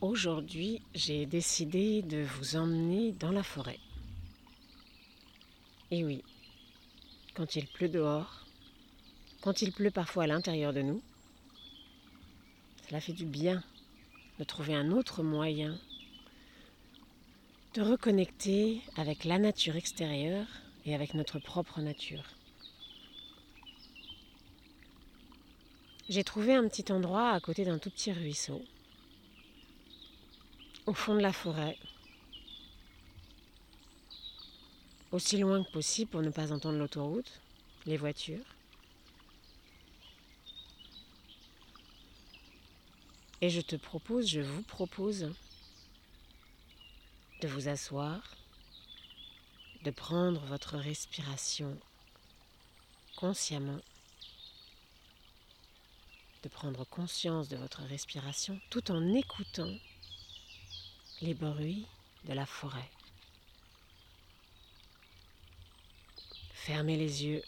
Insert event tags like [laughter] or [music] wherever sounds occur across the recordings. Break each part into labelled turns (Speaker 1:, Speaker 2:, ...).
Speaker 1: Aujourd'hui, j'ai décidé de vous emmener dans la forêt. Et oui, quand il pleut dehors, quand il pleut parfois à l'intérieur de nous, cela fait du bien de trouver un autre moyen de reconnecter avec la nature extérieure et avec notre propre nature. J'ai trouvé un petit endroit à côté d'un tout petit ruisseau au fond de la forêt, aussi loin que possible pour ne pas entendre l'autoroute, les voitures. Et je te propose, je vous propose de vous asseoir, de prendre votre respiration consciemment, de prendre conscience de votre respiration tout en écoutant les bruits de la forêt. Fermez les yeux.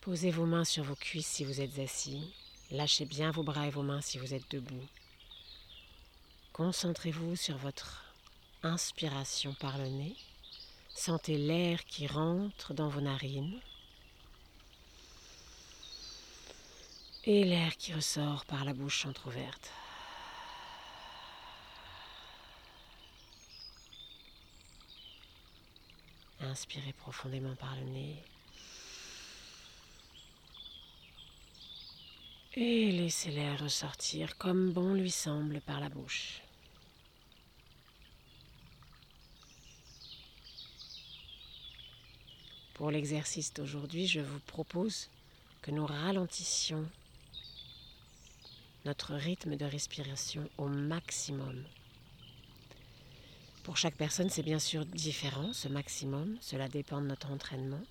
Speaker 1: Posez vos mains sur vos cuisses si vous êtes assis. Lâchez bien vos bras et vos mains si vous êtes debout. Concentrez-vous sur votre inspiration par le nez. Sentez l'air qui rentre dans vos narines. Et l'air qui ressort par la bouche entr'ouverte. Inspirez profondément par le nez. Et laissez l'air ressortir comme bon lui semble par la bouche. Pour l'exercice d'aujourd'hui, je vous propose que nous ralentissions notre rythme de respiration au maximum. Pour chaque personne, c'est bien sûr différent, ce maximum, cela dépend de notre entraînement.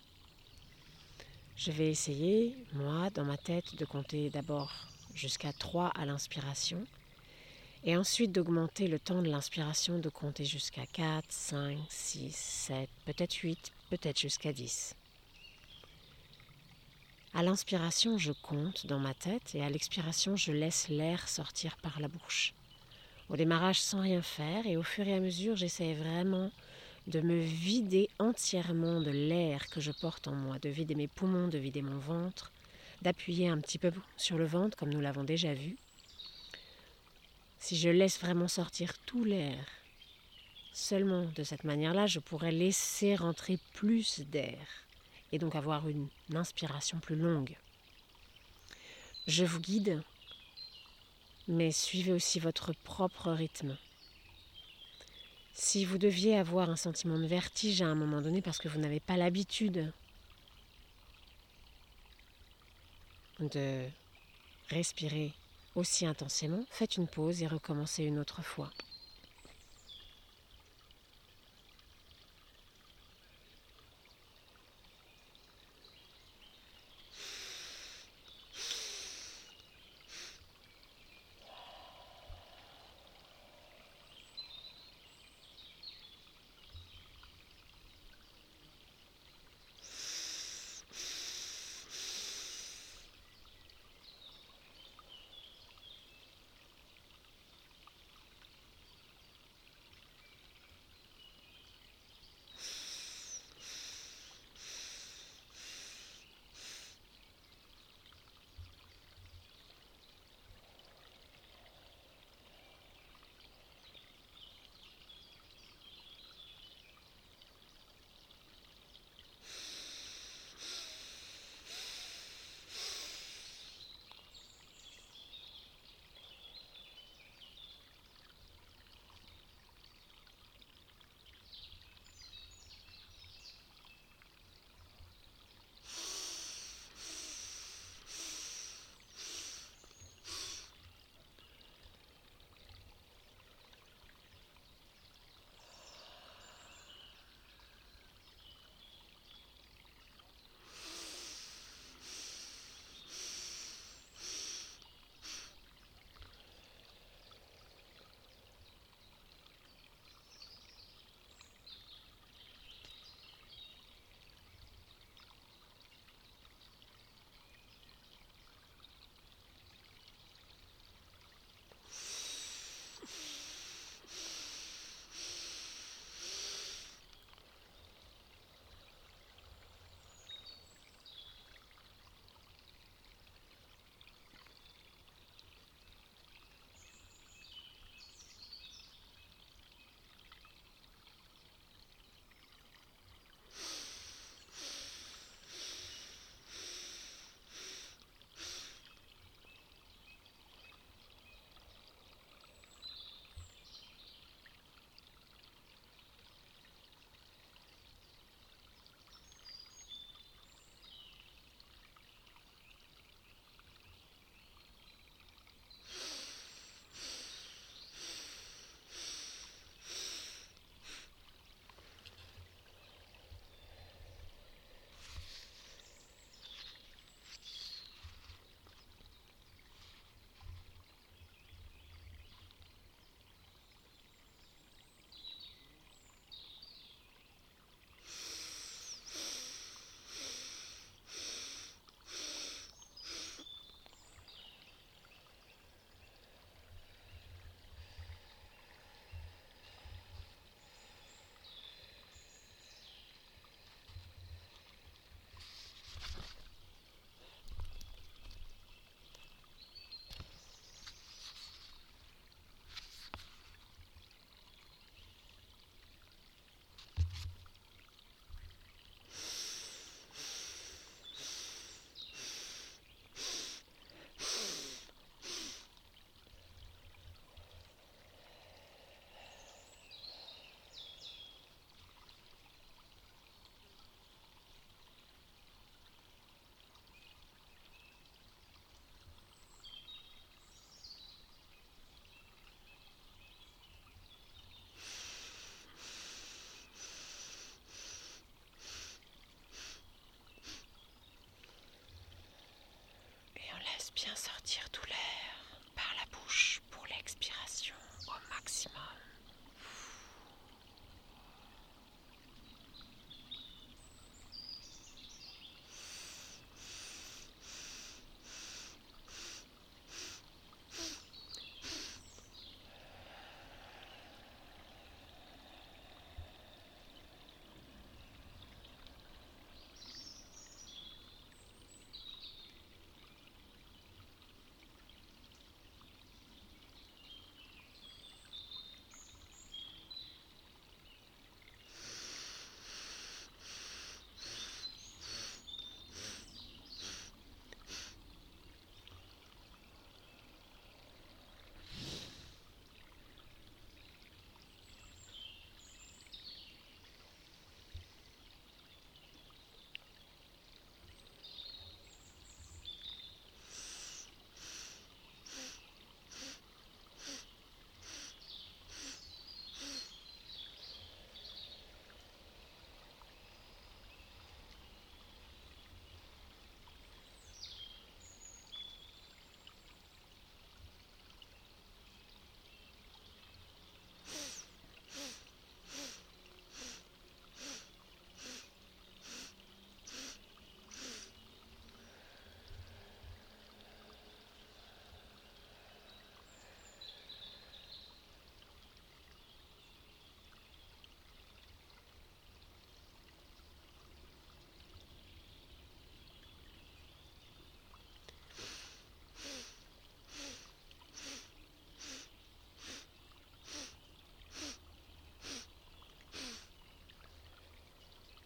Speaker 1: Je vais essayer, moi, dans ma tête, de compter d'abord jusqu'à 3 à l'inspiration, et ensuite d'augmenter le temps de l'inspiration, de compter jusqu'à 4, 5, 6, 7, peut-être 8, peut-être jusqu'à 10. À l'inspiration, je compte dans ma tête et à l'expiration, je laisse l'air sortir par la bouche. Au démarrage, sans rien faire et au fur et à mesure, j'essaie vraiment de me vider entièrement de l'air que je porte en moi, de vider mes poumons, de vider mon ventre, d'appuyer un petit peu sur le ventre comme nous l'avons déjà vu. Si je laisse vraiment sortir tout l'air, seulement de cette manière-là, je pourrais laisser rentrer plus d'air et donc avoir une, inspiration plus longue. Je vous guide, mais suivez aussi votre propre rythme. Si vous deviez avoir un sentiment de vertige à un moment donné parce que vous n'avez pas l'habitude de respirer aussi intensément, faites une pause et recommencez une autre fois.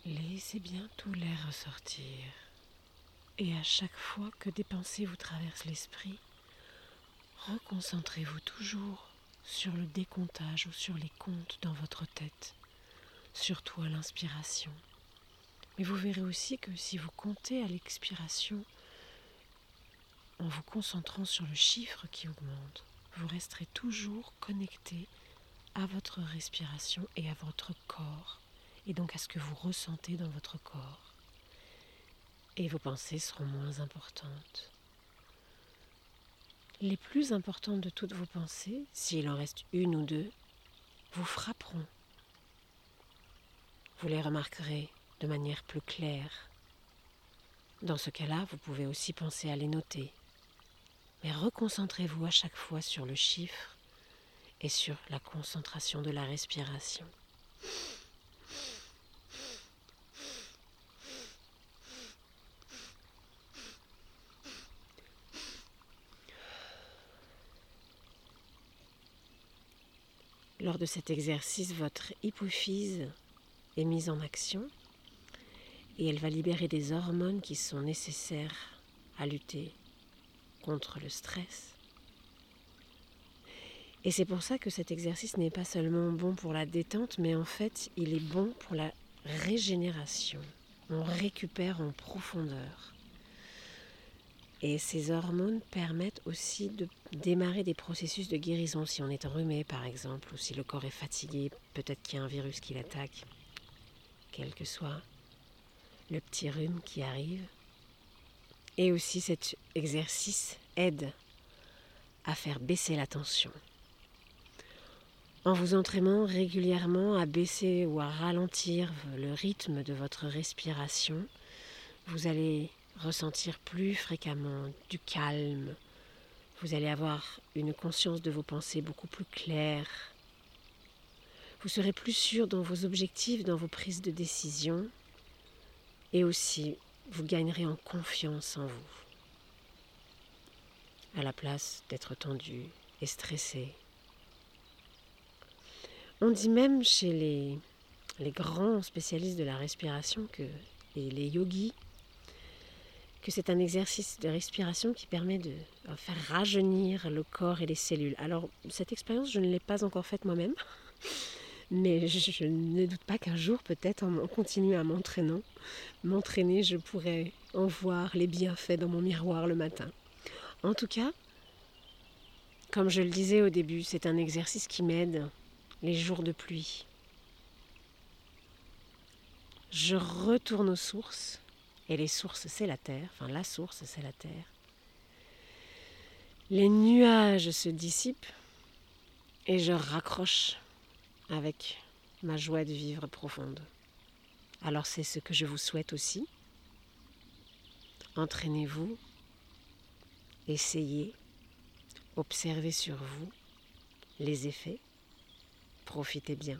Speaker 1: Laissez bien tout l'air ressortir. Et à chaque fois que des pensées vous traversent l'esprit, reconcentrez-vous toujours sur le décomptage ou sur les comptes dans votre tête, surtout à l'inspiration. Mais vous verrez aussi que si vous comptez à l'expiration, en vous concentrant sur le chiffre qui augmente, vous resterez toujours connecté à votre respiration et à votre corps, et donc à ce que vous ressentez dans votre corps. Et vos pensées seront moins importantes. Les plus importantes de toutes vos pensées, s'il en reste une ou deux, vous frapperont. Vous les remarquerez de manière plus claire. Dans ce cas-là, vous pouvez aussi penser à les noter. Mais reconcentrez-vous à chaque fois sur le chiffre et sur la concentration de la respiration. Lors de cet exercice, votre hypophyse est mise en action et elle va libérer des hormones qui sont nécessaires à lutter contre le stress, et c'est pour ça que cet exercice n'est pas seulement bon pour la détente, mais en fait, il est bon pour la régénération. On récupère en profondeur. Et ces hormones permettent aussi de démarrer des processus de guérison. Si on est enrhumé par exemple, ou si le corps est fatigué, peut-être qu'il y a un virus qui l'attaque, quel que soit le petit rhume qui arrive. Et aussi cet exercice aide à faire baisser la tension. En vous entraînant régulièrement à baisser ou à ralentir le rythme de votre respiration, vous allez ressentir plus fréquemment du calme. Vous allez avoir une conscience de vos pensées beaucoup plus claire. Vous serez plus sûr dans vos objectifs, dans vos prises de décision. Et aussi, vous gagnerez en confiance en vous. À la place d'être tendu et stressé. On dit même chez les, grands spécialistes de la respiration que, les yogis c'est un exercice de respiration qui permet de euh, faire rajeunir le corps et les cellules. Alors cette expérience, je ne l'ai pas encore faite moi-même, [laughs] mais je, ne doute pas qu'un jour, peut-être en continuant à m'entraîner, m'entraîner, je pourrais en voir les bienfaits dans mon miroir le matin. En tout cas, comme je le disais au début, c'est un exercice qui m'aide les jours de pluie. Je retourne aux sources, et les sources c'est la terre, enfin la source c'est la terre. Les nuages se dissipent et je raccroche avec ma joie de vivre profonde. Alors c'est ce que je vous souhaite aussi. Entraînez-vous, essayez, observez sur vous les effets Profitez bien.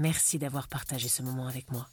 Speaker 2: Merci d'avoir partagé ce moment avec moi.